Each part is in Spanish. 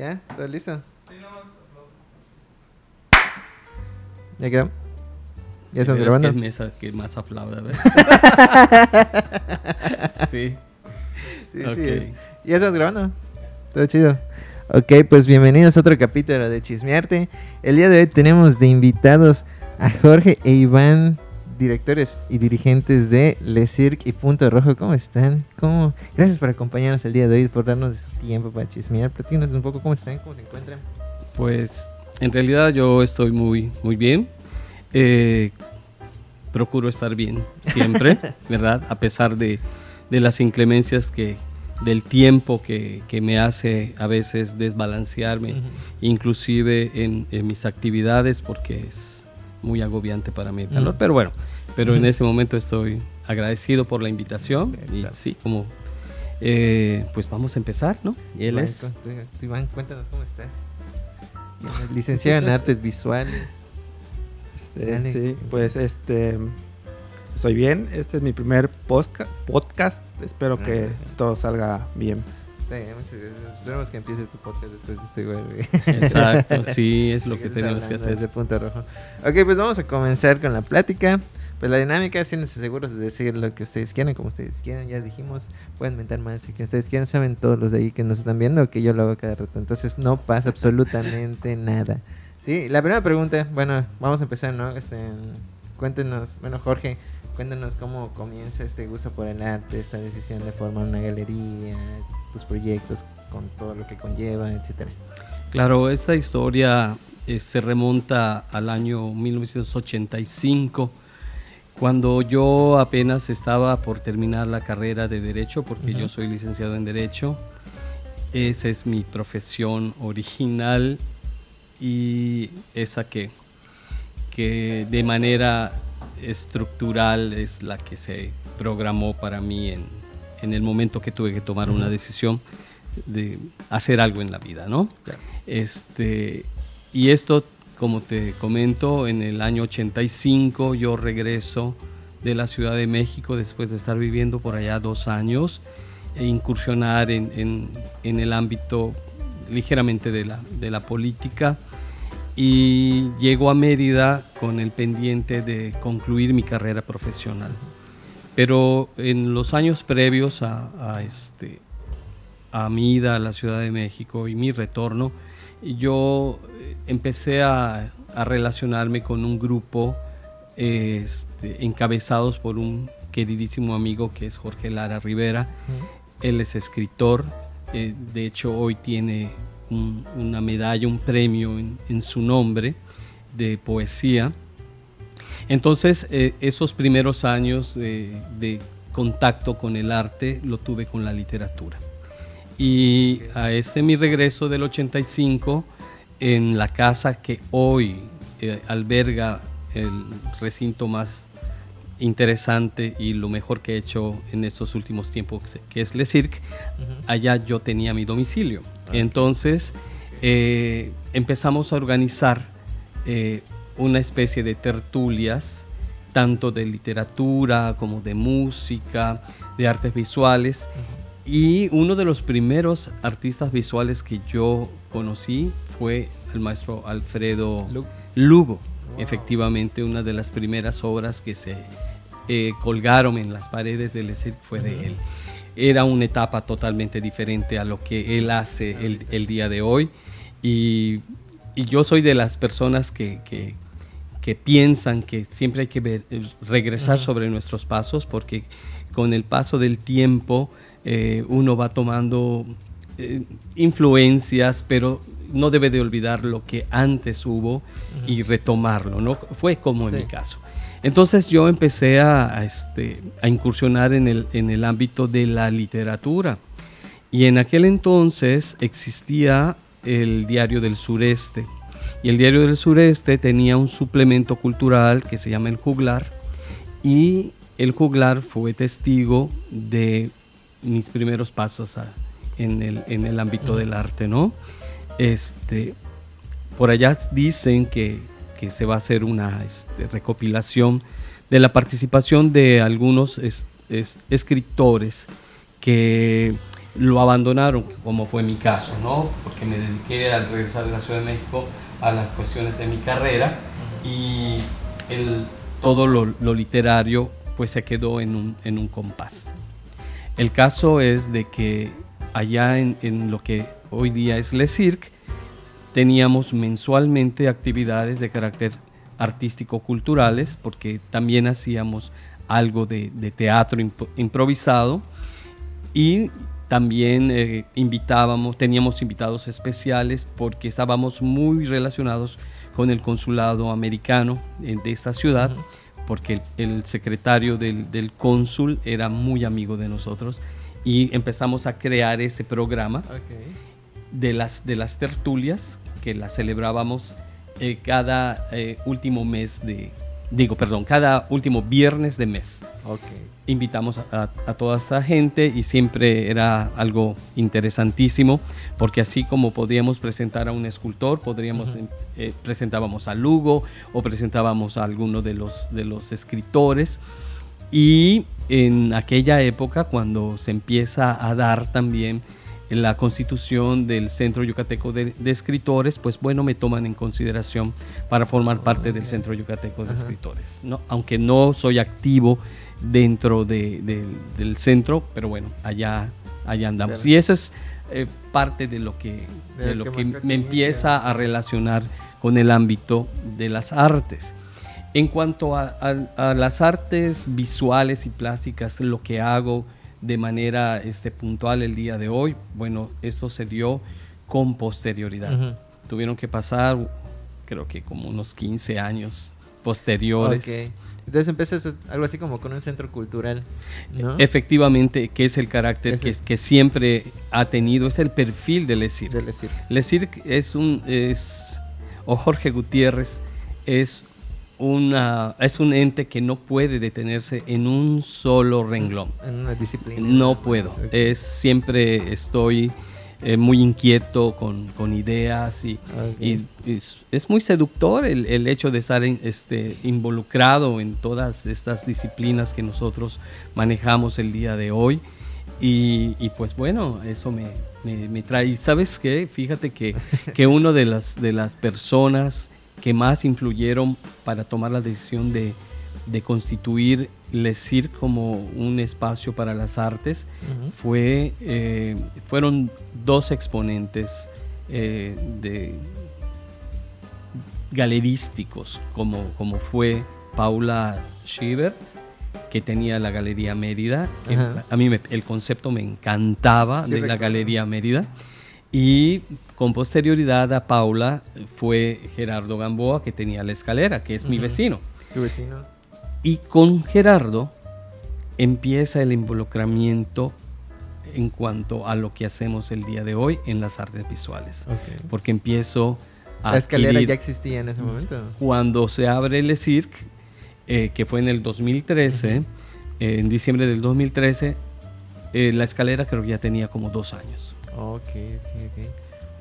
Ya, ¿todo listo? ¿Ya quedó? ¿Ya estamos Es grabando? que es que más aplauda, ¿ves? sí. Sí, sí, es. ¿Ya estamos grabando? Todo chido. Ok, pues bienvenidos a otro capítulo de Chismearte. El día de hoy tenemos de invitados a Jorge e Iván, directores y dirigentes de Le Cirque y Punto Rojo. ¿Cómo están? ¿Cómo? Gracias por acompañarnos el día de hoy, por darnos de su tiempo para chismear. Platícanos un poco cómo están, cómo se encuentran. Pues en realidad yo estoy muy, muy bien. Eh, procuro estar bien siempre, ¿verdad? A pesar de, de las inclemencias que del tiempo que, que me hace a veces desbalancearme, inclusive en, en mis actividades, porque es muy agobiante para mí el calor. Pero bueno, pero en este momento estoy agradecido por la invitación y sí, como eh, pues vamos a empezar, ¿no? Y él Iván, es tú- tú, Iván, cuéntanos cómo estás. Licenciado en Artes Visuales. Este, Dale. sí, pues este estoy bien. Este es mi primer podcast. Espero Ah, que gracias. todo salga bien. Esperemos que empieces tu podcast después de este güey. Exacto, sí, es lo que tenemos que hacer. desde Punto Rojo. Ok, pues vamos a comenzar con la plática. Pues la dinámica, siéntense seguros de decir lo que ustedes quieran, como ustedes quieran. Ya dijimos, pueden mentar mal si que ustedes quieran. Saben todos los de ahí que nos están viendo que yo lo hago cada rato. Entonces no pasa absolutamente nada. Sí, la primera pregunta, bueno, vamos a empezar, ¿no? Este, cuéntenos, bueno, Jorge, cuéntanos cómo comienza este gusto por el arte, esta decisión de formar una galería, tus proyectos con todo lo que conlleva, etcétera. Claro, esta historia eh, se remonta al año 1985, cuando yo apenas estaba por terminar la carrera de Derecho, porque yo soy licenciado en Derecho. Esa es mi profesión original y esa que, que de manera estructural es la que se programó para mí en, en el momento que tuve que tomar una decisión de hacer algo en la vida, ¿no? Claro. Este, y esto, como te comento, en el año 85 yo regreso de la Ciudad de México después de estar viviendo por allá dos años e incursionar en, en- en el ámbito ligeramente de la, de la política y llego a Mérida con el pendiente de concluir mi carrera profesional. Pero en los años previos a, a este, a mi ida a la Ciudad de México y mi retorno, yo eh, empecé a, a relacionarme con un grupo este, encabezados por un queridísimo amigo que es Jorge Lara Rivera. Él es escritor, eh, de hecho hoy tiene un- una medalla, un premio en, en su nombre de poesía. Entonces, eh, esos primeros años eh, de contacto con el arte lo tuve con la literatura. Y a ese mi regreso del 85, en la casa que hoy eh, alberga el recinto más interesante y lo mejor que he hecho en estos últimos tiempos, que es Le Cirque, allá yo tenía mi domicilio. Entonces eh, empezamos a organizar eh, una especie de tertulias, tanto de literatura como de música, de artes visuales. Y uno de los primeros artistas visuales que yo conocí fue el maestro Alfredo Lu- Lugo. Wow. Efectivamente, una de las primeras obras que se eh, colgaron en las paredes del ESIR fue de Ujú. él. Era una etapa totalmente diferente a lo que él hace el, el día de hoy. Y, y yo soy de las personas que, que- que piensan que siempre hay que ver- eh, regresar Ujú. sobre nuestros pasos porque con el paso del tiempo eh, uno va tomando eh, influencias, pero no debe de olvidar lo que antes hubo y retomarlo, ¿no? Fue como en Sí. mi caso. Entonces yo empecé a, a, este, a incursionar en el, en el ámbito de la literatura. Y en aquel entonces existía el Diario del Sureste. Y el Diario del Sureste tenía un suplemento cultural que se llama El Juglar. Y el Juglar fue testigo de mis primeros pasos en, el, en el ámbito del arte, ¿no? Este, por allá dicen que, que se va a hacer una este, recopilación de la participación de algunos es- es- escritores que lo abandonaron, como fue mi caso, ¿no? Porque me dediqué al regresar de la Ciudad de México a las cuestiones de mi carrera y todo lo, literario pues se quedó en un, en un, compás. El caso es de que allá en, lo que hoy día es Le Cirque, teníamos mensualmente actividades de carácter artístico-culturales, porque también hacíamos algo de, teatro improvisado. Y también eh, invitábamos, teníamos invitados especiales porque estábamos muy relacionados con el consulado americano de esta ciudad, porque el, secretario del, del, cónsul era muy amigo de nosotros y empezamos a crear ese programa de, las, de las tertulias que las celebrábamos eh, cada eh, último mes de, digo, perdón, cada último viernes de mes. Invitamos a, toda esta gente y siempre era algo interesantísimo, porque así como podíamos presentar a un escultor, podríamos, eh, presentábamos a Lugo o presentábamos a alguno de los, de los escritores. Y en aquella época, cuando se empieza a dar también la constitución del Centro Yucateco de, Escritores, pues bueno, me toman en consideración para formar parte del Centro Yucateco de Escritores. ¿no? Aunque no soy activo dentro del centro, pero bueno, allá, allá andamos. Y eso es eh, parte de lo que, lo que, me empieza a relacionar con el ámbito de las artes. En cuanto a, a las artes visuales y plásticas, lo que hago, de manera este, puntual el día de hoy. Bueno, esto se dio con posterioridad. Tuvieron que pasar, creo que como unos 15 años posteriores. Entonces empiezas algo así como con un centro cultural, ¿no? Efectivamente, que es el carácter que, que, siempre ha tenido, es el perfil de Lesir. Lesir es un, es, o Jorge Gutiérrez es una, es un ente que no puede detenerse en un solo renglón. En una disciplina. No puedo. Es, siempre estoy eh, muy inquieto con, con ideas y, es, muy seductor el, el, hecho de estar este, involucrado en todas estas disciplinas que nosotros manejamos el día de hoy. Y, y pues bueno, eso me, me, me, trae. ¿Sabes qué? Fíjate que, que uno de las, de las personas que más influyeron para tomar la decisión de, constituir Le Cirque como un espacio para las artes fue, eh, fueron dos exponentes eh, de galerísticos, como, como fue Paula Schibert, que tenía la Galería Mérida. a mí el concepto me encantaba de la Galería Mérida. Y con posterioridad a Paula fue Gerardo Gamboa, que tenía la escalera, que es mi vecino. Tu vecino. Y con Gerardo empieza el involucramiento en cuanto a lo que hacemos el día de hoy en las artes visuales. Porque empiezo a... La escalera ya existía en ese momento. Cuando se abre el Cirque, eh, que fue en el 2013, eh, en diciembre del 2013, eh, la escalera creo que ya tenía como dos años. Ok, ok, ok.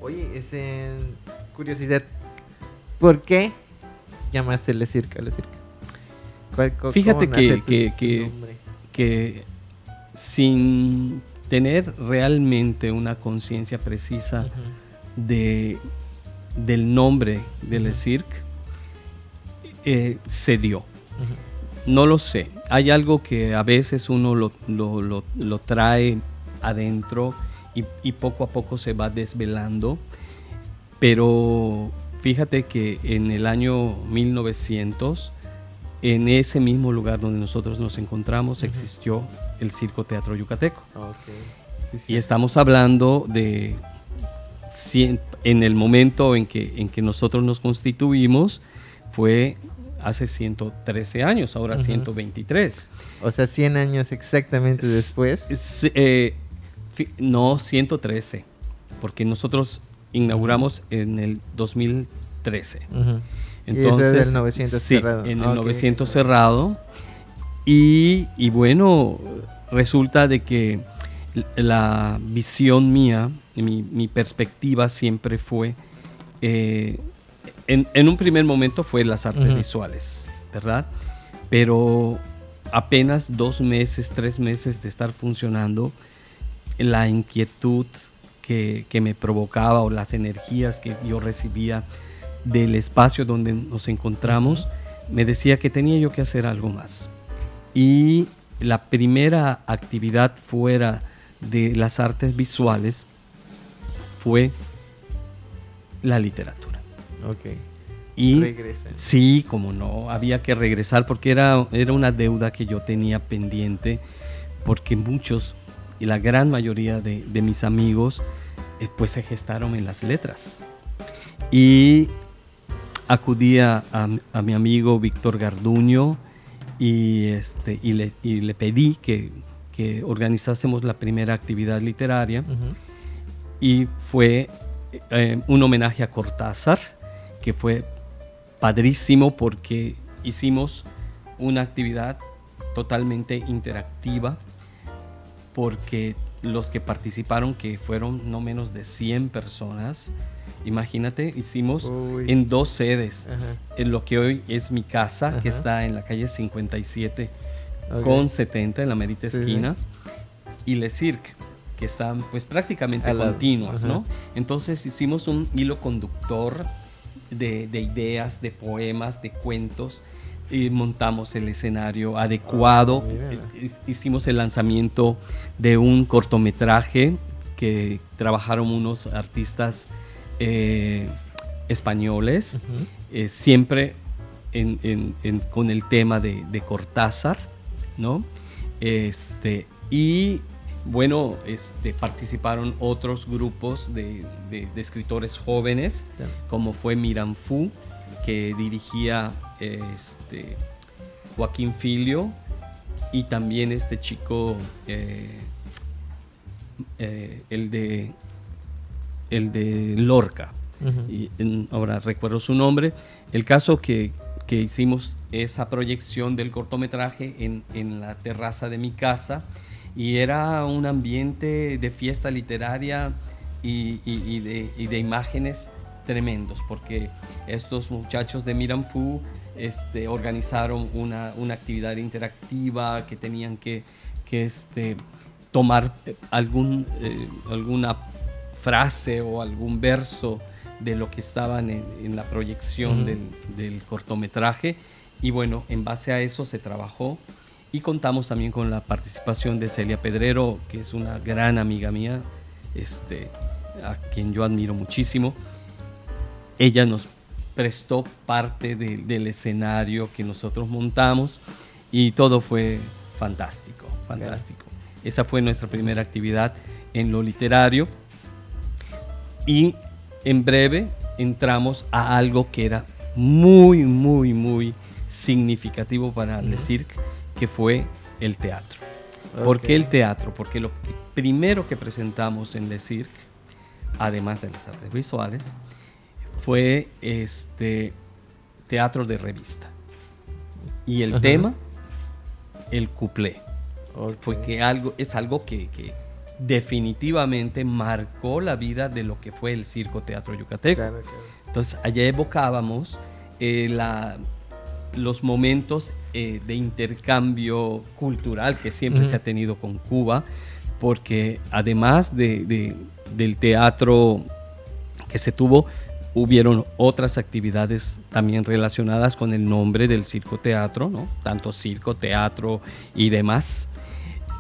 Oye, este, curiosidad, ¿por qué llamaste Le Cirque a Le Cirque? Fíjate que, que, que, sin tener realmente una conciencia precisa de, del nombre de Le Cirque, eh, se dio. No lo sé. Hay algo que a veces uno lo, lo, lo, lo trae adentro y, poco a poco se va desvelando. Pero fíjate que en el año 1900, en ese mismo lugar donde nosotros nos encontramos, existió el Circo Teatro Yucateco. Y estamos hablando de en el momento en que, en que nosotros nos constituimos, fue hace 113 años, ahora 123. O sea, 100 años exactamente después. Eh, no, 113, porque nosotros inauguramos en el 2013. Entonces, y el 900 cerrado. En el 900 cerrado. Y, bueno, resulta de que la visión mía, mi, mi perspectiva siempre fue, eh, en, un primer momento fue las artes visuales, ¿verdad? Pero apenas dos meses, tres meses de estar funcionando, la inquietud que, que, me provocaba o las energías que yo recibía del espacio donde nos encontramos, me decía que tenía yo que hacer algo más. Y la primera actividad fuera de las artes visuales fue la literatura. Ok. Y sí, como no, había que regresar porque era, era una deuda que yo tenía pendiente, porque muchos y la gran mayoría de, de mis amigos eh, pues se gestaron en las letras. Y acudía a, a, mi amigo Víctor Garduño y, este, y, le, y le pedí que, que, organizásemos la primera actividad literaria. Uh -huh. Y fue eh, un homenaje a Cortázar, que fue padrísimo porque hicimos una actividad totalmente interactiva, porque los que participaron, que fueron no menos de 100 personas, imagínate, hicimos Uy. en dos sedes, Ajá. en lo que hoy es mi casa, Ajá. que está en la calle 57 okay. con 70, en la merita esquina, sí, sí. y Le Cirque que están pues prácticamente continuas, ¿no? Entonces hicimos un hilo conductor de, de, ideas, de poemas, de cuentos, y montamos el escenario adecuado, oh, hicimos el lanzamiento de un cortometraje que trabajaron unos artistas eh, españoles, uh -huh. eh, siempre en, en, en, con el tema de, de Cortázar, ¿no? Este, y bueno, este, participaron otros grupos de, de, de escritores jóvenes, yeah. como fue Miran Fu, que dirigía este, Joaquín Filio, y también este chico, eh, eh, el, de, el de Lorca. Uh -huh. y, en, ahora recuerdo su nombre. El caso que, que hicimos esa proyección del cortometraje en, en la terraza de mi casa y era un ambiente de fiesta literaria y, y, y, de, y, de, imágenes tremendos, porque estos muchachos de Miramfu este, organizaron una, una, actividad interactiva que tenían que, que este, tomar algún, eh, alguna frase o algún verso de lo que estaban en, en la proyección uh -huh. del, del cortometraje y bueno, en base a eso se trabajó y contamos también con la participación de Celia Pedrero, que es una gran amiga mía, este, a quien yo admiro muchísimo. Ella nos prestó parte de, del escenario que nosotros montamos y todo fue fantástico, fantástico. Esa fue nuestra primera actividad en lo literario y en breve entramos a algo que era muy, muy, muy significativo para el circo que fue el teatro. Okay. ¿Por qué el teatro? Porque lo primero que presentamos en Le Cirque, además de las artes visuales, fue este teatro de revista. Y el tema, el cuplé. Okay. Fue que algo, es algo que, que, definitivamente marcó la vida de lo que fue el circo teatro yucateco. Claro, claro. Entonces allá evocábamos eh, la, los momentos eh, de intercambio cultural que siempre se ha tenido con Cuba, porque además de, de, del teatro que se tuvo, hubieron otras actividades también relacionadas con el nombre del circo teatro, ¿no? tanto circo, teatro y demás.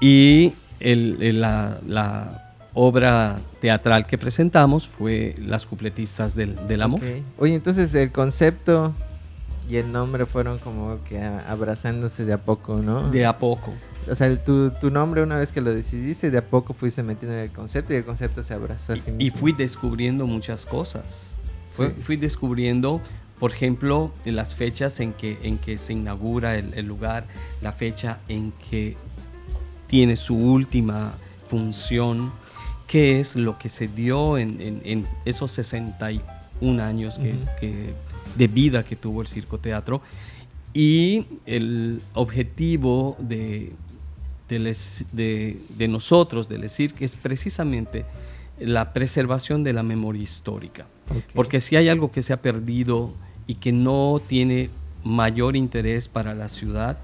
Y el, el, la, la, obra teatral que presentamos fue Las cupletistas del, del amor. Okay. Oye, entonces el concepto y el nombre fueron como que abrazándose de a poco, ¿no? De a poco. O sea, tu, tu nombre una vez que lo decidiste, de a poco fuiste metiendo en el concepto y el concepto se abrazó a sí mismo. Y fui descubriendo muchas cosas. Sí. Fui, descubriendo, por ejemplo, las fechas en que, en que se inaugura el, el lugar, la fecha en que tiene su última función, qué es lo que se dio en, en, en esos 61 años que, uh -huh. que de vida que tuvo el circo teatro y el objetivo de, de, les, de, de nosotros, del circo, es precisamente la preservación de la memoria histórica. Okay. Porque si hay algo que se ha perdido y que no tiene mayor interés para la ciudad,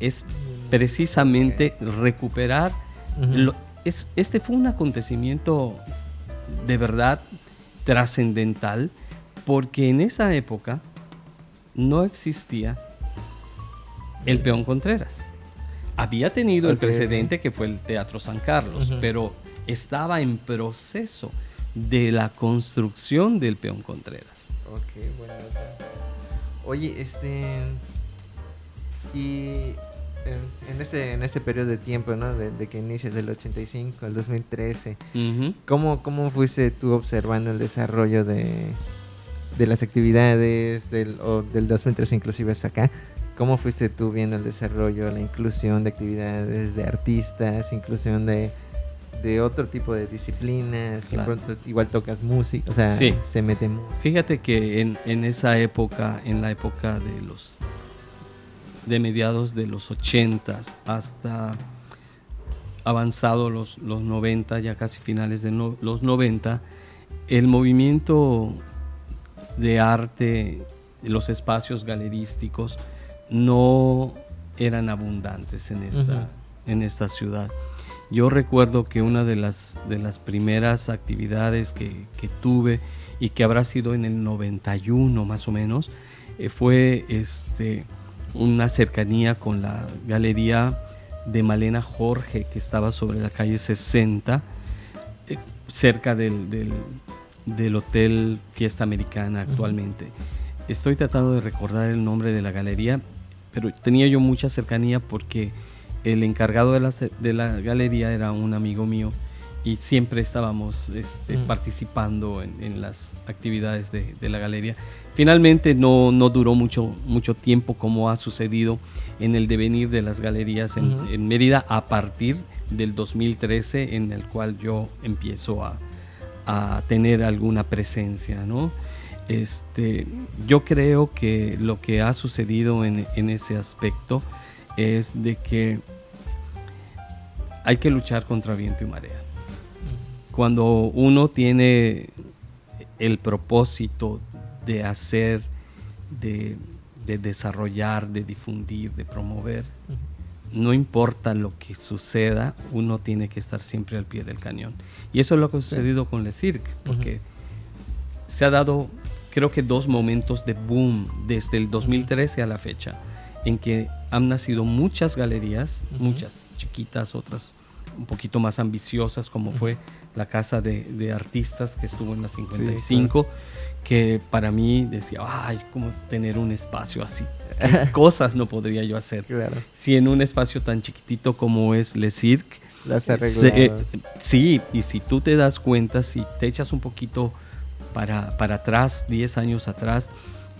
es precisamente recuperar uh -huh. lo, es, este fue un acontecimiento de verdad trascendental porque en esa época no existía el peón Contreras. Había tenido el precedente que fue el Teatro San Carlos, pero estaba en proceso de la construcción del peón Contreras. Ok, bueno. Oye, este. Y en, en este, en este periodo de tiempo, ¿no? De, de que inicias del 85 al 2013, Ujú. ¿cómo, ¿cómo fuiste tú observando el desarrollo de, de las actividades del, o del 2013 inclusive hasta acá? ¿Cómo fuiste tú viendo el desarrollo, la inclusión de actividades de artistas, inclusión de, de otro tipo de disciplinas, que Claro. pronto igual tocas música, o sea, Sí. se mete música? Fíjate que en, en esa época, en la época de los de mediados de los 80 hasta avanzado los, los 90, ya casi finales de no- los 90, el movimiento de arte, los espacios galerísticos no eran abundantes en esta, en esta ciudad. Yo recuerdo que una de las, de las primeras actividades que, que tuve y que habrá sido en el 91 más o menos, eh, fue este, una cercanía con la galería de Malena Jorge que estaba sobre la calle 60, eh, cerca del, del- del Hotel Fiesta Americana actualmente. Estoy tratando de recordar el nombre de la galería, pero tenía yo mucha cercanía porque el encargado de la, de la galería era un amigo mío y siempre estábamos este, Mm. participando en, en las actividades de, de la galería. Finalmente no, no duró mucho, mucho tiempo como ha sucedido en el devenir de las galerías en, Ujú. en Mérida a partir del 2013 en el cual yo empiezo a, a tener alguna presencia, ¿no? Este, yo creo que lo que ha sucedido en, en ese aspecto es de que hay que luchar contra viento y marea. Cuando uno tiene el propósito de hacer, de, de desarrollar, de difundir, de promover, no importa lo que suceda, uno tiene que estar siempre al pie del cañón. Y eso es lo que ha sucedido con Le Cirque, porque se ha dado, creo que dos momentos de boom desde el 2013 a la fecha, en que han nacido muchas galerías, muchas chiquitas, otras un poquito más ambiciosas, como fue la Casa de, de Artistas que estuvo en la 55, que para mí decía, ay, ¿cómo tener un espacio así? ¿Qué cosas no podría yo hacer? Claro, Si en un espacio tan chiquitito como es Le Cirque, las se- eh, sí, y si tú te das cuenta, si te echas un poquito para, para atrás, 10 años atrás,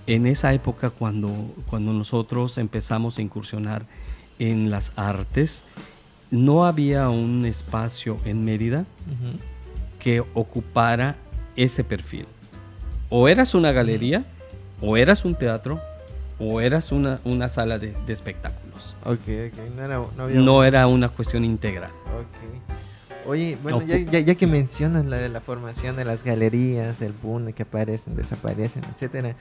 en esa época cuando, cuando nosotros empezamos a incursionar en las artes, no había un espacio en Mérida que ocupara ese perfil. O eras una galería, o eras un teatro, o eras una, una sala de, de espectáculos. Ok, ok, no, era, no había... No era una cuestión integral. Ok. Oye, bueno, No, ya, ya, ya que mencionas la de la formación de las galerías, el boom que aparecen, desaparecen, etcétera.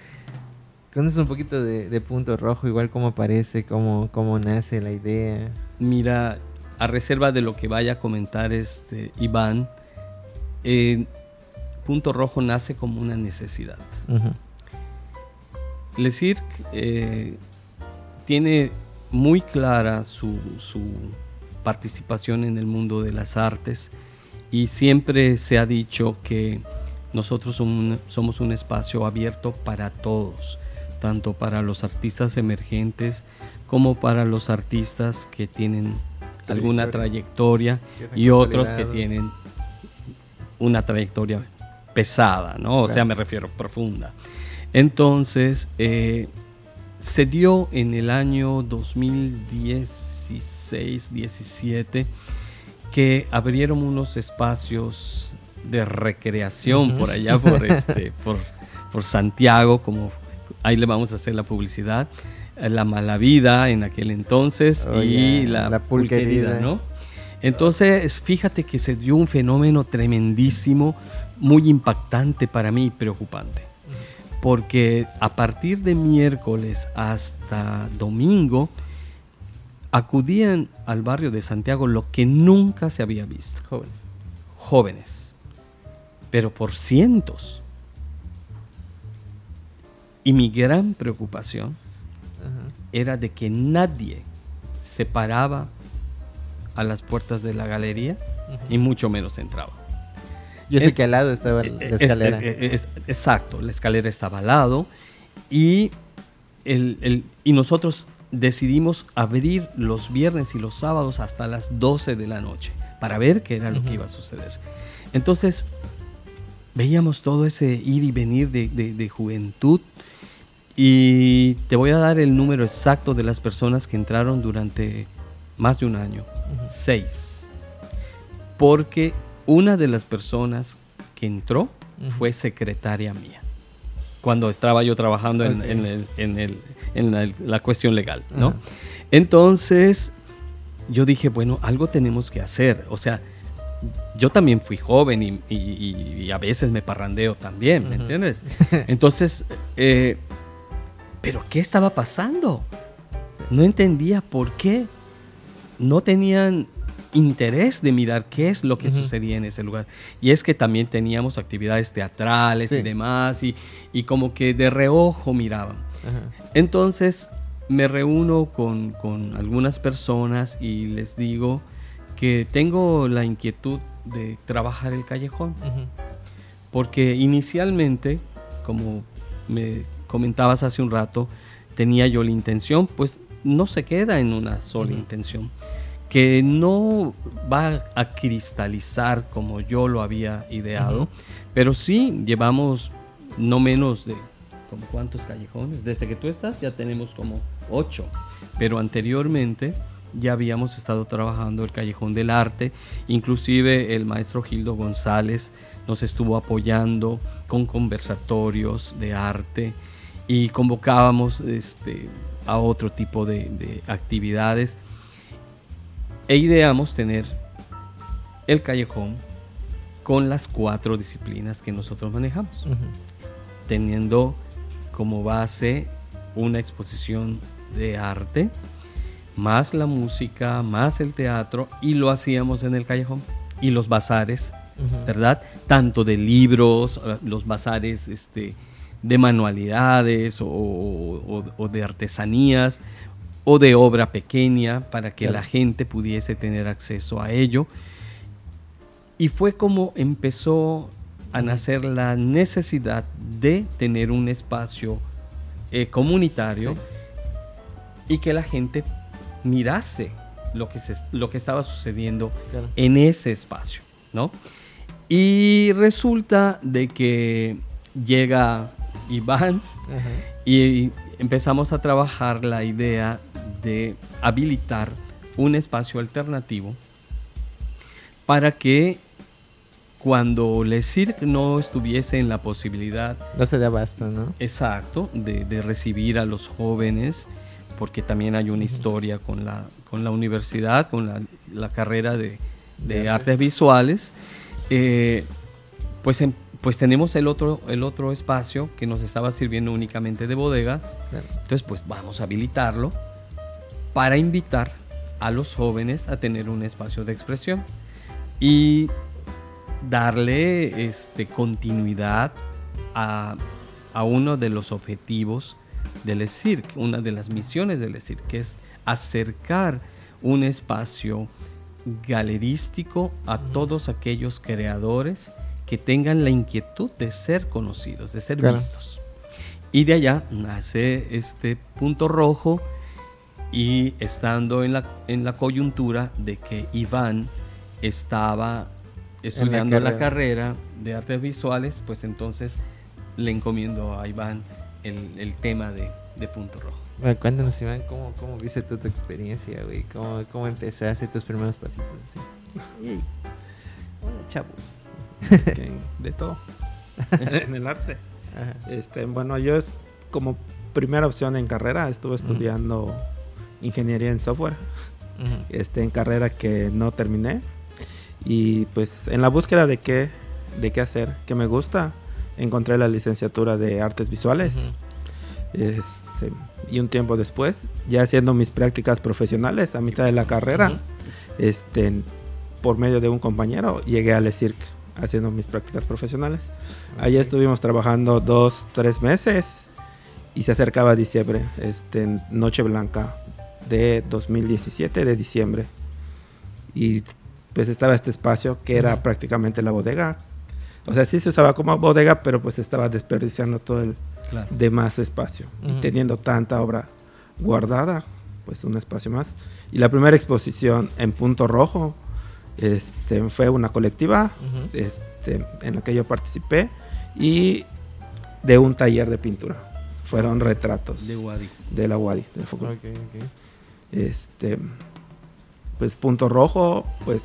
Conoces un poquito de, de Punto Rojo, igual cómo aparece, cómo, cómo nace la idea. Mira, a reserva de lo que vaya a comentar este Iván, eh, Punto Rojo nace como una necesidad. Ujú. Le Cirque eh, tiene muy clara su, su participación en el mundo de las artes y siempre se ha dicho que nosotros som- somos un espacio abierto para todos, tanto para los artistas emergentes como para los artistas que tienen alguna trayectoria y otros que tienen una trayectoria pesada, ¿no? O sea, me refiero profunda. Entonces, eh, se dio en el año 2016-17 que abrieron unos espacios de recreación por allá, por, este, por, por Santiago, como ahí le vamos a hacer la publicidad. eh, La mala vida en aquel entonces Oh, y la, la pulquerida. ¿no? Entonces, fíjate que se dio un fenómeno tremendísimo, muy impactante para mí y preocupante. Porque a partir de miércoles hasta domingo acudían al barrio de Santiago lo que nunca se había visto. Jóvenes. Jóvenes, pero por cientos. Y mi gran preocupación Ajá. era de que nadie se paraba a las puertas de la galería y mucho menos entraba. Yo sé El- que al lado estaba la Eh, escalera. es- eh, es- exacto, la escalera estaba al lado y, el, el- y nosotros decidimos abrir los viernes y los sábados hasta las 12 de la noche para ver qué era lo que iba a suceder. Entonces, veíamos todo ese ir y venir de, de- de juventud y te voy a dar el número exacto de las personas que entraron durante más de un año. Seis. Porque una de las personas que entró fue secretaria mía. Cuando estaba yo trabajando en, Ok. en el- en el- en la, la cuestión legal, ¿no? Entonces, yo dije, bueno, algo tenemos que hacer. O sea, yo también fui joven y, y- a veces me parrandeo también, ¿me entiendes? Entonces, eh, ¿pero qué estaba pasando? No entendía por qué no tenían interés de mirar qué es lo que sucedía en ese lugar. Y es que también teníamos actividades teatrales Sí. y demás, y, y como que de reojo miraban. Ajá. Entonces me reúno con, con algunas personas y les digo que tengo la inquietud de trabajar el callejón. Porque inicialmente, como me comentabas hace un rato, tenía yo la intención, pues no se queda en una sola Ujú. intención, que no va a cristalizar como yo lo había ideado, pero sí llevamos no menos de como cuántos callejones, desde que tú estás ya tenemos como ocho, pero anteriormente ya habíamos estado trabajando el Callejón del Arte, inclusive el maestro Gildo González nos estuvo apoyando con conversatorios de arte y convocábamos este, a otro tipo de, de actividades e ideamos tener el callejón con las cuatro disciplinas que nosotros manejamos Ujú. teniendo como base una exposición de arte, más la música, más el teatro, y lo hacíamos en el callejón. Y los bazares. ¿verdad? Tanto de libros, eh, los bazares este, de manualidades o, o- o de artesanías o de obra pequeña para que Claro. la gente pudiese tener acceso a ello. Y fue como empezó a nacer la necesidad de tener un espacio eh, comunitario Sí. y que la gente mirase lo que, se, lo que estaba sucediendo Claro. en ese espacio, ¿no? Y resulta de que llega Iván Ajá. y empezamos a trabajar la idea de habilitar un espacio alternativo para que cuando el CIRC no estuviese en la posibilidad No se da abasto, ¿no? exacto de, de recibir a los jóvenes, porque también hay una historia con la, con la universidad, con la, la carrera de, de artes visuales, eh, pues, em- pues tenemos el otro, el otro espacio que nos estaba sirviendo únicamente de bodega, Claro. entonces pues vamos a habilitarlo para invitar a los jóvenes a tener un espacio de expresión y darle este, continuidad a, a uno de los objetivos del ESIRC, una de las misiones del ESIRC, que es acercar un espacio galerístico a todos aquellos creadores que tengan la inquietud de ser conocidos, de ser Claro. vistos. Y de allá nace este punto rojo y estando en la, en la coyuntura de que Iván estaba estudiando la carrera. carrera de artes visuales, pues entonces le encomiendo a Iván el, el tema de, de punto rojo. Bueno, cuéntanos, Iván, ¿cómo, cómo viste tú tu experiencia, güey? ¿Cómo, ¿Cómo empezaste tus primeros pasitos? Y- Hola, chavos. Que de todo. En el arte. Ajá. Este, bueno, yo es como primera opción en carrera estuve estudiando ingeniería en software, este, en carrera que no terminé y pues en la búsqueda de qué, de qué hacer, que me gusta, encontré la licenciatura de artes visuales. Este, y un tiempo después, ya haciendo mis prácticas profesionales a mitad de la carrera, este, por medio de un compañero, llegué al CIRC haciendo mis prácticas profesionales. Allá estuvimos trabajando dos, tres meses y se acercaba diciembre, este, Noche Blanca de 2017, de diciembre. Y pues estaba este espacio que era prácticamente la bodega. O sea, sí se usaba como bodega, pero pues estaba desperdiciando todo el demás espacio. Y teniendo tanta obra guardada, pues un espacio más. Y la primera exposición en Punto Rojo este, fue una colectiva este, en la que yo participé y de un taller de pintura. Fueron retratos de, Wadi. de la Wadi, Este, pues punto rojo, pues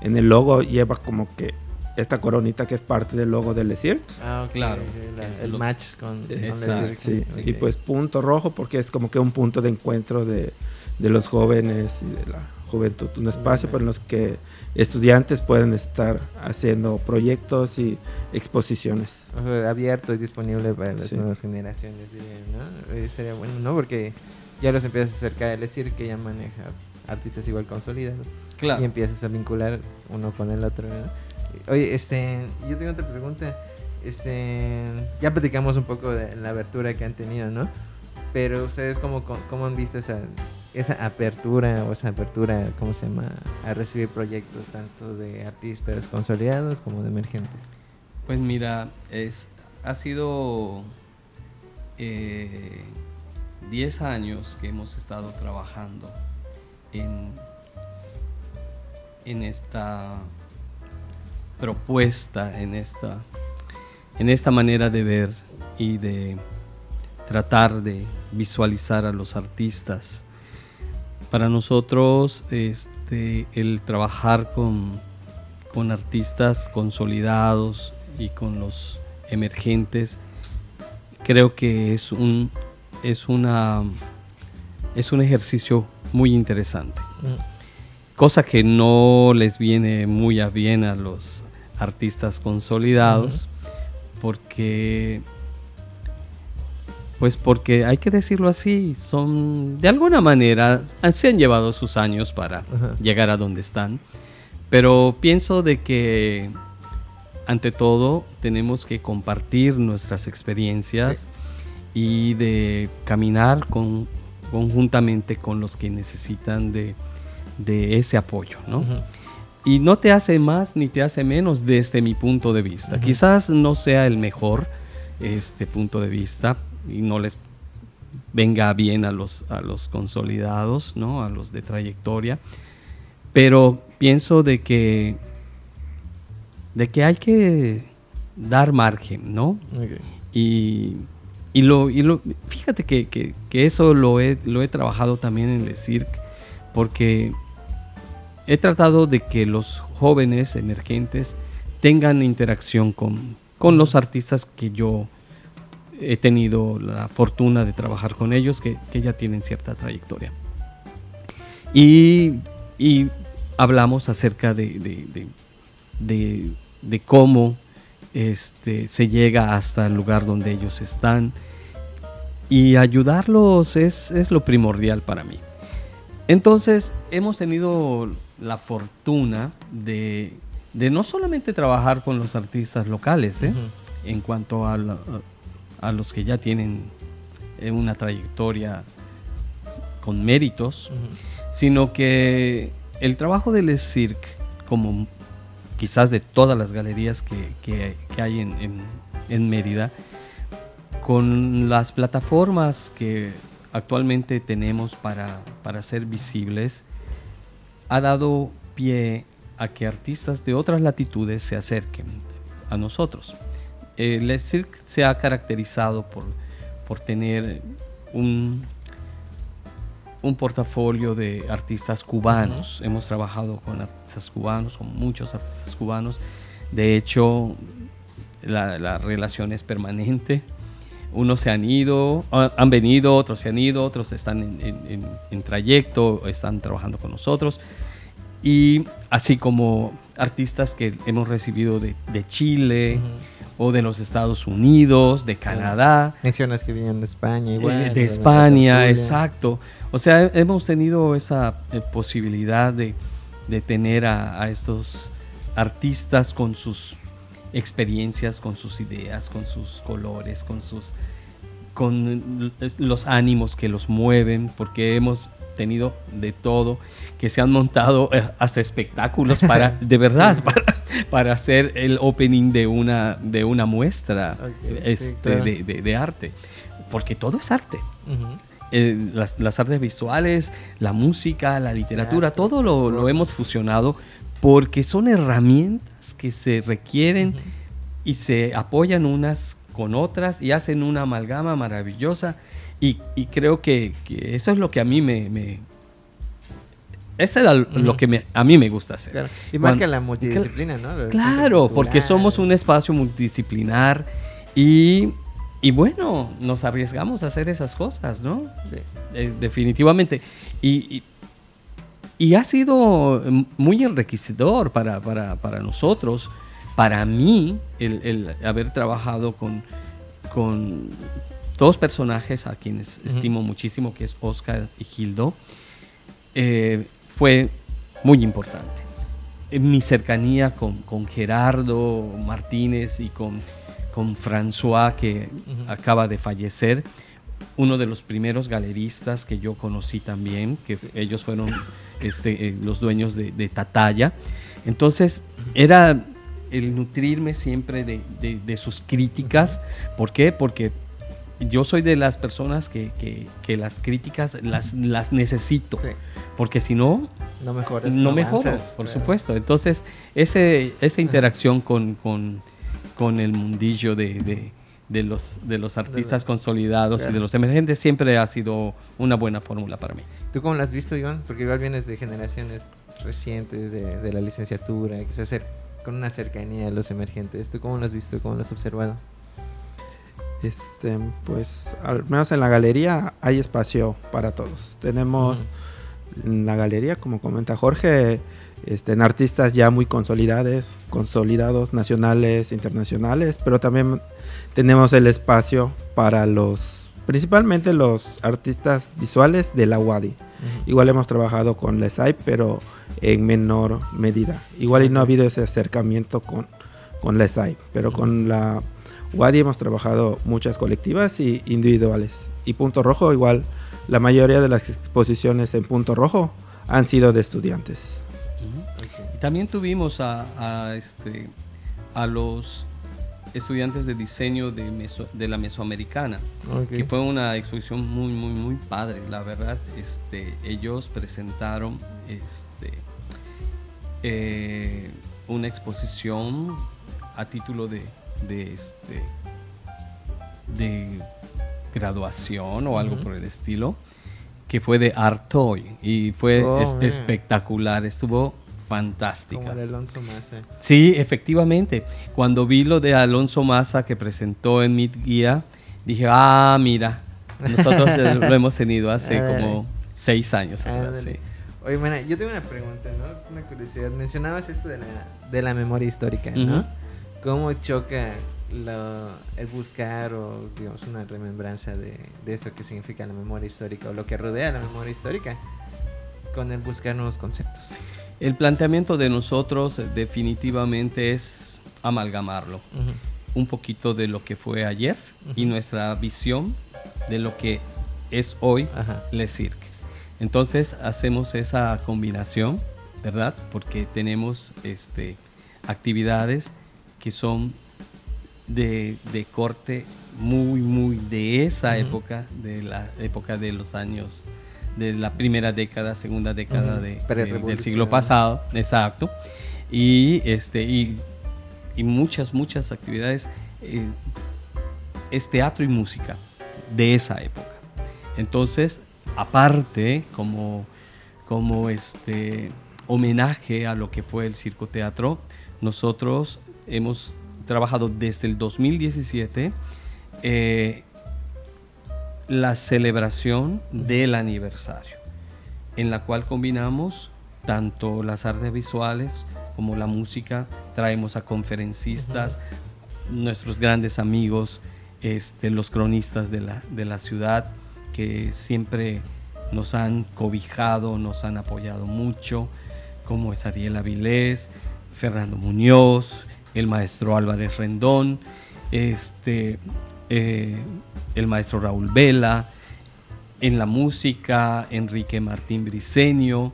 en el logo lleva como que esta coronita que es parte del logo del Lesir. Ah, claro. el match con, Sí. Y pues punto rojo porque es como que un punto de encuentro de, de los jóvenes y de la juventud. Un espacio para los que estudiantes pueden estar haciendo proyectos y exposiciones. abierto y disponible para las nuevas generaciones, ¿no? Eh, sería bueno, ¿no? Porque ya los empiezas a acercar, es decir, que ya maneja artistas igual consolidados. Claro. Y empiezas a vincular uno con el otro, Oye, este, yo tengo otra pregunta. Este, ya platicamos un poco de la abertura que han tenido, ¿no? Pero ustedes cómo, cómo han visto esa esa apertura o esa apertura, ¿cómo se llama?, a recibir proyectos tanto de artistas consolidados como de emergentes. Pues mira, es, ha sido 10 eh, años que hemos estado trabajando en, en esta propuesta, en esta, en esta manera de ver y de tratar de visualizar a los artistas para nosotros este, el trabajar con, con artistas consolidados y con los emergentes creo que es un es una es un ejercicio muy interesante mm. cosa que no les viene muy a bien a los artistas consolidados porque pues porque hay que decirlo así, son de alguna manera se han llevado sus años para llegar a donde están, pero pienso de que ante todo tenemos que compartir nuestras experiencias y de caminar con, conjuntamente con los que necesitan de, ese apoyo, ¿no? Y no te hace más ni te hace menos desde mi punto de vista. Quizás no sea el mejor este punto de vista, y no les venga bien a los, a los consolidados, ¿no? a los de trayectoria. Pero pienso de que, de que hay que dar margen, ¿no? Y, y, lo, y lo, fíjate que, que, que, eso lo he, lo he trabajado también en el CIRC, porque he tratado de que los jóvenes emergentes tengan interacción con, con los artistas que yo he tenido la fortuna de trabajar con ellos que, ya tienen cierta trayectoria. Y, hablamos acerca de, de, cómo este, se llega hasta el lugar donde ellos están. Y ayudarlos es, es lo primordial para mí. Entonces, hemos tenido la fortuna de, no solamente trabajar con los artistas locales, ¿eh? en cuanto a, la, a los que ya tienen eh, una trayectoria con méritos, sino que el trabajo del Cirque, como quizás de todas las galerías que, hay en, Mérida, con las plataformas que actualmente tenemos para, para ser visibles, ha dado pie a que artistas de otras latitudes se acerquen a nosotros. El eh, Cirque se ha caracterizado por, por tener un, un portafolio de artistas cubanos. Hemos trabajado con artistas cubanos, con muchos artistas cubanos. De hecho, la, relación es permanente. Unos se han ido, han venido, otros se han ido, otros están en, trayecto, están trabajando con nosotros. Y así como artistas que hemos recibido de, Chile, o de los Estados Unidos, de Canadá. Mencionas que vienen de España eh, igual. de España, exacto. O sea, hemos tenido esa eh, posibilidad de, de tener a, a, estos artistas con sus experiencias, con sus ideas, con sus colores, con sus con los ánimos que los mueven, porque hemos tenido de todo, que se han montado eh, hasta espectáculos para, de verdad, para, para, hacer el opening de una, de una muestra okay, este, sí, claro. de, de, de, arte, porque todo es arte. Uh -huh. eh, las, las, artes visuales, la música, la literatura, todo lo, lo, hemos fusionado porque son herramientas que se requieren uh -huh. y se apoyan unas con otras y hacen una amalgama maravillosa y, y creo que, que, eso es lo que a mí me... me eso es uh -huh. lo que me, a mí me gusta hacer. Claro. Y marca Cuando, la multidisciplina, ¿no? Lo claro, porque somos un espacio multidisciplinar y, y, bueno, nos arriesgamos a hacer esas cosas, ¿no? Sí. Eh, definitivamente. Y, y, y, ha sido muy enriquecedor para, para, para nosotros, para mí, el, el haber trabajado con, con dos personajes a quienes uh -huh. estimo muchísimo, que es Oscar y Gildo, eh, fue muy importante. En mi cercanía con, con, Gerardo Martínez y con, con François, que uh -huh. acaba de fallecer, uno de los primeros galeristas que yo conocí también, que ellos fueron este, eh, los dueños de, de Tataya. Entonces, era el nutrirme siempre de, de, de sus críticas. ¿Por qué? Porque yo soy de las personas que, que, que las críticas las, las necesito. Sí. Porque si no, no, mejoras, no, no mejoro, avanzas, por claro. supuesto. Entonces, ese, esa interacción con, con, con el mundillo de, de, de, los, de los artistas de consolidados claro. y de los emergentes siempre ha sido una buena fórmula para mí. ¿Tú cómo lo has visto, Iván? Porque igual vienes de generaciones recientes de, de la licenciatura, que se hace con una cercanía a los emergentes. ¿Tú cómo lo has visto? ¿Cómo lo has observado? Este, pues al menos en la galería hay espacio para todos. Tenemos uh -huh. en la galería, como comenta Jorge, este, en artistas ya muy consolidados, consolidados, nacionales, internacionales, pero también tenemos el espacio para los, principalmente los artistas visuales de la UADI. Uh -huh. Igual hemos trabajado con Lesai, pero en menor medida. Igual y no ha habido ese acercamiento con, con Lesai, pero uh -huh. con la Wadi hemos trabajado muchas colectivas y individuales. Y Punto Rojo, igual, la mayoría de las exposiciones en Punto Rojo han sido de estudiantes. También tuvimos a, a, este, a los estudiantes de diseño de, meso, de la Mesoamericana, okay. que fue una exposición muy, muy, muy padre. La verdad, este, ellos presentaron este, eh, una exposición a título de de este de graduación o algo uh -huh. por el estilo que fue de Artoy y fue oh, es, espectacular estuvo fantástica como de Alonso Massa sí efectivamente cuando vi lo de Alonso Massa que presentó en Mid Guía dije ah mira nosotros lo hemos tenido hace como seis años sí. Oye, mana, yo tengo una pregunta, ¿no? Es una curiosidad. Mencionabas esto de la, de la memoria histórica, ¿no? Uh -huh cómo choca lo, el buscar o digamos una remembranza de, de, eso que significa la memoria histórica o lo que rodea la memoria histórica con el buscar nuevos conceptos. El planteamiento de nosotros definitivamente es amalgamarlo. Uh -huh. Un poquito de lo que fue ayer uh -huh. y nuestra visión de lo que es hoy. Le Cirque. Entonces hacemos esa combinación, ¿verdad? Porque tenemos este, actividades que son de, de, corte muy, muy de esa uh -huh. época, de la época de los años, de la primera década, segunda década uh -huh. de, de, del siglo pasado, exacto. Y, este, y, y muchas, muchas actividades, eh, es teatro y música de esa época. Entonces, aparte, como, como este homenaje a lo que fue el circo teatro, nosotros hemos trabajado desde el 2017 eh, la celebración del aniversario, en la cual combinamos tanto las artes visuales como la música, traemos a conferencistas, nuestros grandes amigos, este, los cronistas de la, de la ciudad, que siempre nos han cobijado, nos han apoyado mucho, como es Ariel Avilés, Fernando Muñoz, el maestro Álvarez Rendón, este, eh, el maestro Raúl Vela, en la música, Enrique Martín Briceño,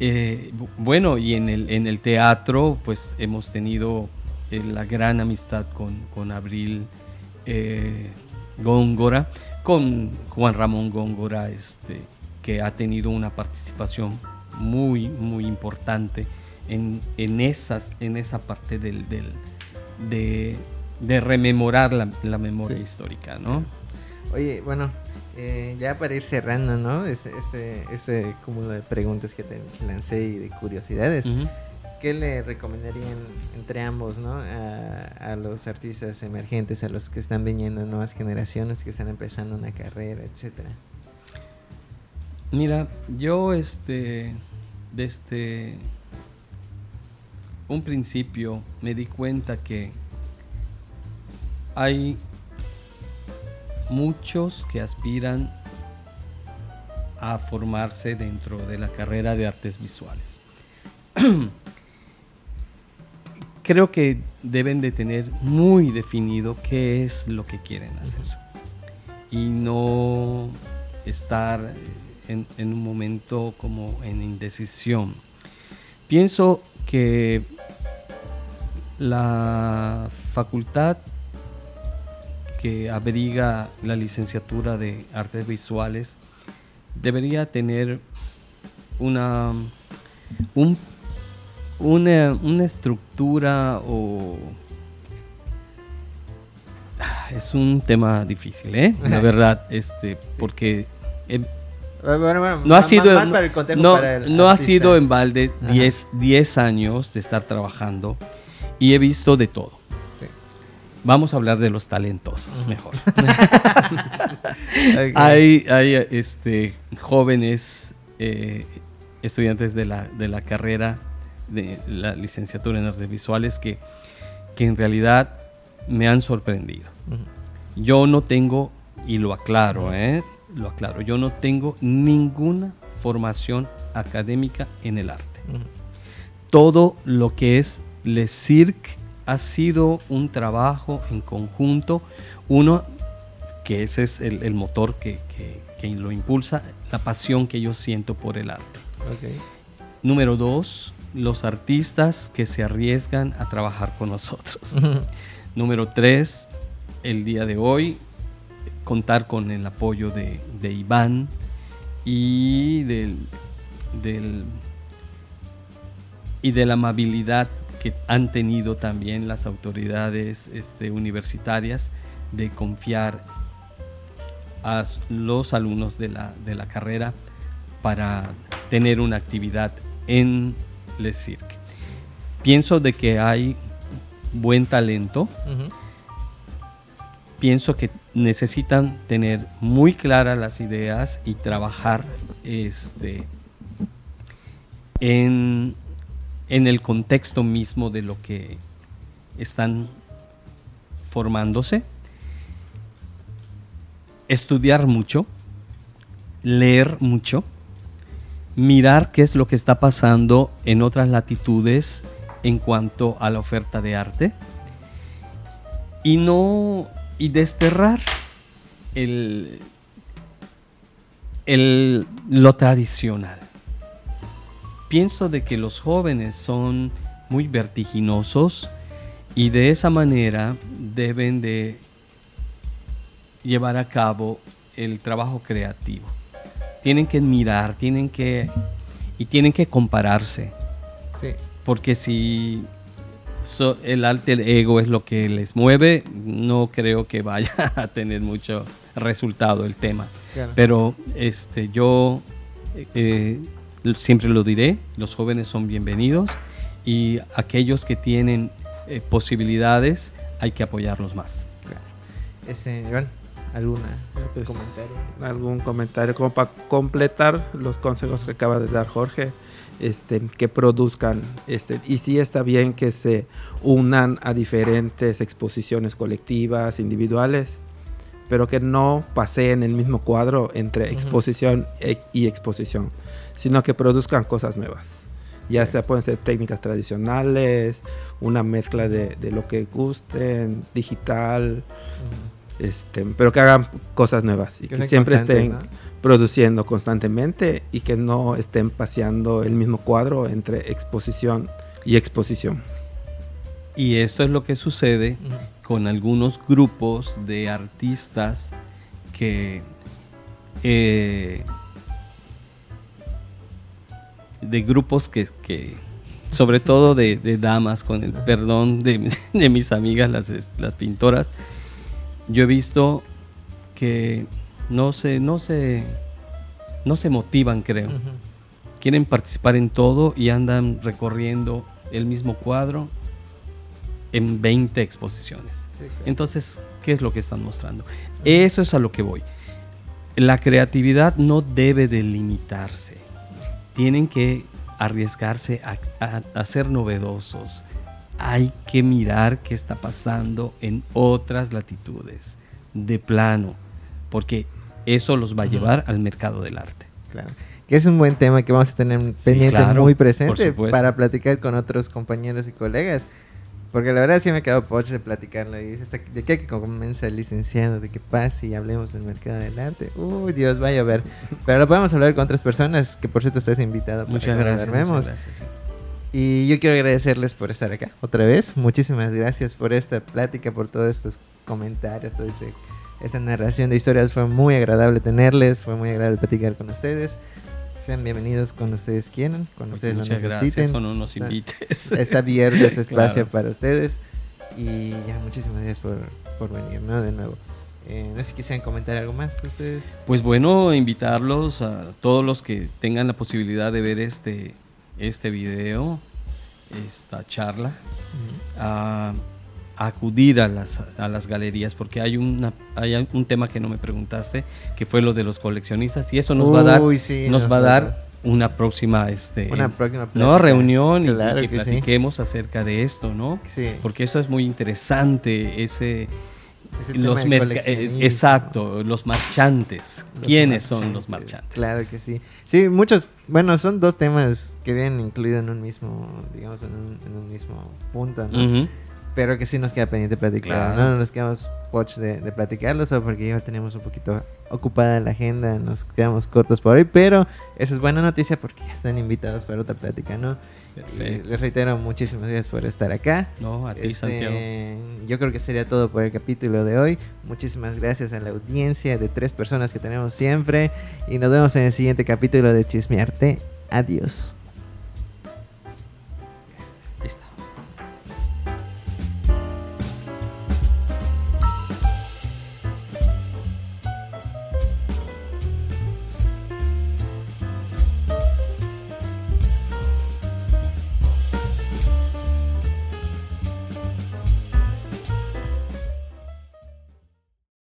eh, bueno, y en el, en el teatro, pues hemos tenido eh, la gran amistad con, con Abril Góngora, con Juan Ramón Góngora, este, que ha tenido una participación muy, muy importante en, en, esas, en esa parte del, del de, de, rememorar la, la memoria histórica, ¿no? Oye, bueno, eh, ya para ir cerrando, ¿no? Este, este, este cúmulo de preguntas que te lancé y de curiosidades. ¿Qué le recomendarían entre ambos, ¿no? A, a, los artistas emergentes, a los que están viniendo nuevas generaciones, que están empezando una carrera, etcétera? Mira, yo este, desde un principio me di cuenta que hay muchos que aspiran a formarse dentro de la carrera de artes visuales. Creo que deben de tener muy definido qué es lo que quieren hacer y no estar en, en un momento como en indecisión. Pienso que la facultad que abriga la licenciatura de artes visuales debería tener una, un, una, una estructura o... Es un tema difícil, ¿eh? La verdad, este, porque no ha sido, no, no ha sido en balde 10 años de estar trabajando y he visto de todo. Vamos a hablar de los talentosos mejor. Hay, hay este, jóvenes eh, estudiantes de la, de la carrera de la licenciatura en artes visuales que, que en realidad me han sorprendido. Yo no tengo, y lo aclaro, ¿eh? lo aclaro, yo no tengo ninguna formación académica en el arte. Todo lo que es Le Cirque ha sido un trabajo en conjunto. Uno, que ese es el, motor que, lo impulsa, la pasión que yo siento por el arte. Número dos, los artistas que se arriesgan a trabajar con nosotros. Número tres, el día de hoy, contar con el apoyo de, Iván y del, y de la amabilidad que han tenido también las autoridades este, universitarias de confiar a los alumnos de la, de la carrera para tener una actividad en Le Cirque. Pienso de que hay buen talento. Pienso que necesitan tener muy claras las ideas y trabajar este, en, en el contexto mismo de lo que están formándose, estudiar mucho, leer mucho, mirar qué es lo que está pasando en otras latitudes en cuanto a la oferta de arte y no y desterrar el, el, lo tradicional. Pienso de que los jóvenes son muy vertiginosos y de esa manera deben de llevar a cabo el trabajo creativo. Tienen que mirar, tienen que y tienen que compararse. Porque si el alter ego es lo que les mueve, no creo que vaya a tener mucho resultado el tema. Pero este, yo eh, siempre lo diré, los jóvenes son bienvenidos y aquellos que tienen eh, posibilidades hay que apoyarlos más. Ese, Iván. ¿Alguna Pues, comentario? algún comentario como para completar los consejos que acaba de dar Jorge este que produzcan este y sí está bien que se unan a diferentes exposiciones colectivas individuales pero que no paseen el mismo cuadro entre exposición e- y exposición sino que produzcan cosas nuevas ya Sí. sea pueden ser técnicas tradicionales una mezcla de, de lo que gusten digital Ujú. este, pero que hagan cosas nuevas y Que que, siempre estén ¿no? produciendo constantemente y que no estén paseando el mismo cuadro entre exposición y exposición. Y esto es lo que sucede Ujú. Con algunos grupos de artistas que eh, de grupos que, que sobre todo de, de damas con el perdón de, de mis amigas las, las pintoras yo he visto que no se no se no se motivan creo. Quieren participar en todo y andan recorriendo el mismo cuadro en 20 exposiciones. Sí, claro. Entonces, ¿qué es lo que están mostrando? Eso es a lo que voy. La creatividad no debe de limitarse. Tienen que arriesgarse a, a- a ser novedosos. Hay que mirar qué está pasando en otras latitudes, de plano, porque eso los va a llevar al mercado del arte. Claro. Que es un buen tema que vamos a tener pendiente claro, muy presente para platicar con otros compañeros y colegas. Porque la verdad sí me quedado pocho de platicarlo. Y hasta de que comienza el licenciado, de que pase y hablemos del mercado del arte. Uy, Dios, vaya a ver. Pero lo podemos hablar con otras personas, que por cierto estás invitado. Muchas gracias. muchas gracias, sí. Y yo quiero agradecerles por estar acá otra vez. Muchísimas gracias por esta plática, por todos estos comentarios, toda este, esta narración de historias. Fue muy agradable tenerles, fue muy agradable platicar con ustedes. Sean bienvenidos cuando ustedes quieran, cuando ustedes lo gracias necesiten. cuando nos invites. Está abierto este espacio Claro. para ustedes. Y ya, muchísimas gracias por, por venir, ¿no? De nuevo. Eh, no sé si quisieran comentar algo más ustedes. Pues bueno, invitarlos a todos los que tengan la posibilidad de ver este, este video, esta charla, a, a acudir a las, a las galerías, porque hay, una, hay un tema que no me preguntaste, que fue lo de los coleccionistas, y eso nos va a dar, sí, nos nos va a dar una próxima, este, Una próxima plática. reunión y- Claro y, que, que sí. platiquemos acerca de esto, ¿no? Sí. Porque eso es muy interesante, ese... Ese tema Los eh, exacto, los marchantes. Los ¿Quiénes son los marchantes? Claro que sí. Sí, muchos, bueno, son dos temas que vienen incluidos en un mismo, digamos, en un, en un mismo punto, ¿no? Pero que sí nos queda pendiente platicar, Claro. ¿no? Nos quedamos poch de, de platicarlo, solo porque ya tenemos un poquito ocupada la agenda, nos quedamos cortos por hoy, pero eso es buena noticia porque ya están invitados para otra plática, ¿no? Perfecto. les reitero muchísimas gracias por estar acá. No, a ti, Este, Santiago. Yo creo que sería todo por el capítulo de hoy. Muchísimas gracias a la audiencia de tres personas que tenemos siempre. Y nos vemos en el siguiente capítulo de Chismearte. Adiós.